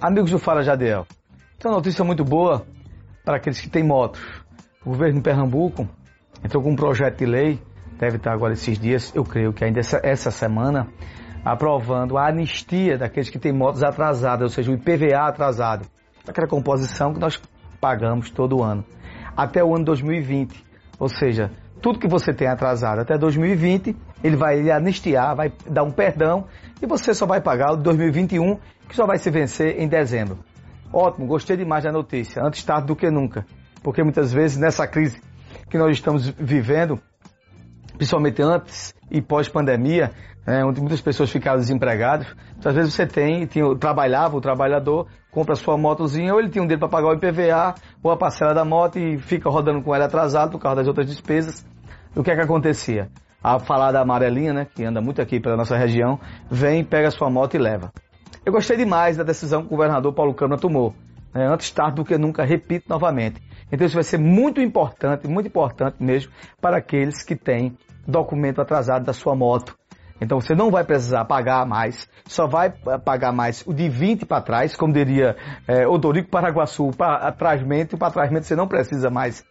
Amigos do Fala Jadiel, tem uma notícia muito boa para aqueles que têm motos. O governo de Pernambuco entrou com um projeto de lei, deve estar agora esses dias, eu creio que ainda essa, essa semana, aprovando a anistia daqueles que têm motos atrasadas, ou seja, o IPVA atrasado, aquela composição que nós pagamos todo ano, até o ano 2020. Ou seja, tudo que você tem atrasado até 2020, ele vai anistiar, vai dar um perdão e você só vai pagar o de 2021 que só vai se vencer em dezembro. Ótimo, gostei demais da notícia, antes tarde do que nunca. Porque muitas vezes nessa crise que nós estamos vivendo, principalmente antes e pós-pandemia, né, onde muitas pessoas ficaram desempregadas, às vezes você tem, tinha, trabalhava, o trabalhador compra sua motozinha, ou ele tinha um dinheiro para pagar o IPVA, ou a parcela da moto e fica rodando com ela atrasado por causa das outras despesas. O que é que acontecia? A falar da amarelinha, né, que anda muito aqui pela nossa região, vem, pega sua moto e leva. Eu gostei demais da decisão que o governador Paulo Câmara tomou. Né? Antes tarde do que nunca, repito novamente. Então isso vai ser muito importante, muito importante mesmo, para aqueles que têm documento atrasado da sua moto. Então você não vai precisar pagar mais, só vai pagar mais o de 20 para trás, como diria é, Odorico Paraguaçu, para trásmente, o para trásmente você não precisa mais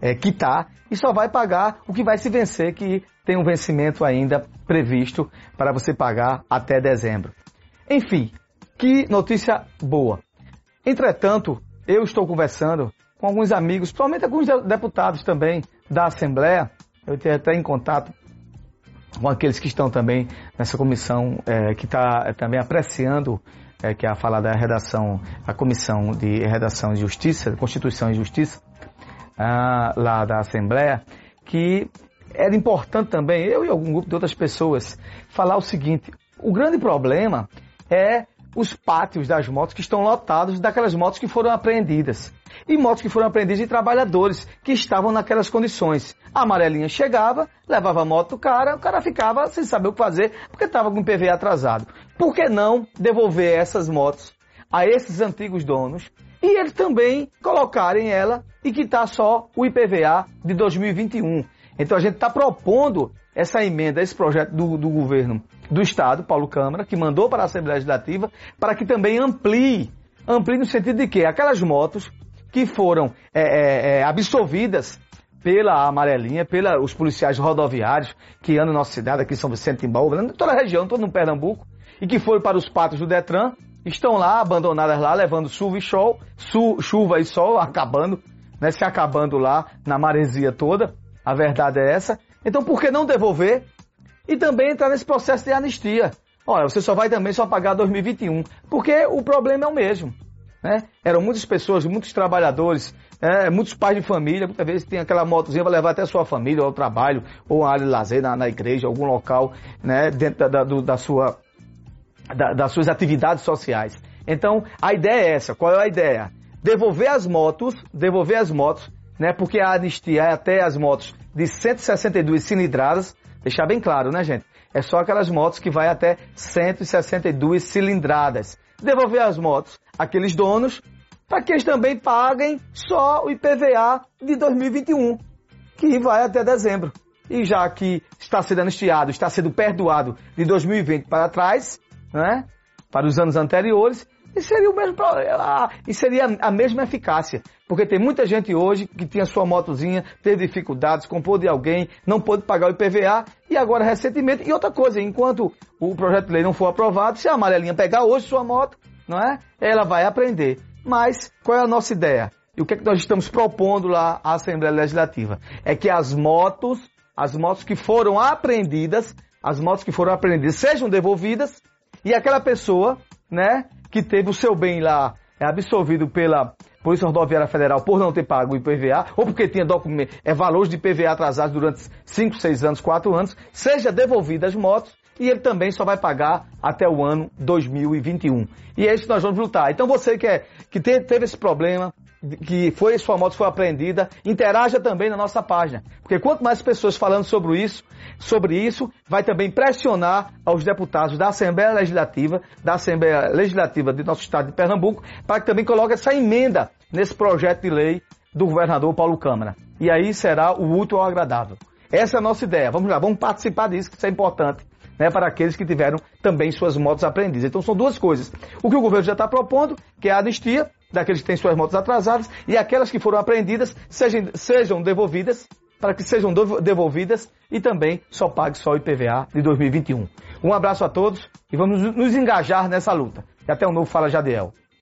é, quitar e só vai pagar o que vai se vencer, que tem um vencimento ainda previsto para você pagar até dezembro. Enfim, que notícia boa. Entretanto, eu estou conversando com alguns amigos, principalmente alguns deputados também da Assembleia. Eu tenho até em contato com aqueles que estão também nessa comissão é, que está também apreciando, é, que é a falar da redação, a comissão de redação e justiça, Constituição e Justiça, ah, lá da Assembleia, que era importante também, eu e algum grupo de outras pessoas, falar o seguinte: o grande problema é os pátios das motos que estão lotados daquelas motos que foram apreendidas. E motos que foram apreendidas de trabalhadores que estavam naquelas condições. A amarelinha chegava, levava a moto do cara, o cara ficava sem saber o que fazer porque estava com o PVA atrasado. Por que não devolver essas motos a esses antigos donos e eles também colocarem ela e quitar só o IPVA de 2021? Então a gente está propondo essa emenda, esse projeto do, do governo do Estado, Paulo Câmara, que mandou para a Assembleia Legislativa, para que também amplie, amplie no sentido de que aquelas motos que foram é, é, é absolvidas pela amarelinha, pelos policiais rodoviários que andam na nossa cidade, aqui em São Vicente de Timbaúba, em toda a região, todo no Pernambuco, e que foram para os patos do Detran, estão lá, abandonadas lá, levando chuva e sol, chuva e sol, acabando, né, se acabando lá na maresia toda, a verdade é essa. Então por que não devolver e também entrar nesse processo de anistia. Olha, você só vai também só pagar 2021, porque o problema é o mesmo. Né? Eram muitas pessoas, muitos trabalhadores, é, muitos pais de família, muitas vezes tem aquela motozinha para levar até a sua família, ao trabalho, ou a área de lazer, na, na igreja, algum local, né, dentro da, do, da sua, da, das suas atividades sociais. Então, a ideia é essa. Qual é a ideia? Devolver as motos, devolver as motos, né, porque a anistia é até as motos de 162 cilindradas, Deixar bem claro, né, gente? É só aquelas motos que vai até 162 cilindradas. Devolver as motos àqueles donos para que eles também paguem só o IPVA de 2021, que vai até dezembro. E já que está sendo anistiado, está sendo perdoado de 2020 para trás, né? Para os anos anteriores, e seria o mesmo e seria a mesma eficácia. Porque tem muita gente hoje que tinha sua motozinha, teve dificuldades, comprou de alguém, não pôde pagar o IPVA e agora recentemente. E outra coisa, enquanto o projeto de lei não for aprovado, se a amarelinha pegar hoje sua moto, não é? Ela vai aprender. Mas qual é a nossa ideia? E o que é que nós estamos propondo lá à Assembleia Legislativa? É que as motos, as motos que foram apreendidas, as motos que foram apreendidas sejam devolvidas e aquela pessoa, né, que teve o seu bem lá é, absolvido pela Polícia Rodoviária Federal por não ter pago o IPVA, ou porque tinha documento, é, valores de IPVA atrasados durante 5, 6 anos, 4 anos, seja devolvida as motos e ele também só vai pagar até o ano 2021. E é isso que nós vamos lutar. Então você que, é, que teve esse problema, que foi sua moto foi apreendida, interaja também na nossa página. Porque quanto mais pessoas falando sobre isso, sobre isso, vai também pressionar aos deputados da Assembleia Legislativa, da Assembleia Legislativa do nosso estado de Pernambuco, para que também coloque essa emenda nesse projeto de lei do governador Paulo Câmara. E aí será o útil ao agradável. Essa é a nossa ideia. Vamos lá, vamos participar disso, que isso é importante. né, para aqueles que tiveram também suas motos apreendidas. Então são duas coisas. O que o governo já está propondo, que é a anistia daqueles que têm suas motos atrasadas e aquelas que foram apreendidas sejam, sejam devolvidas para que sejam devolvidas e também só pague só o IPVA de 2021. Um abraço a todos e vamos nos engajar nessa luta. E até o novo Fala Jadiel.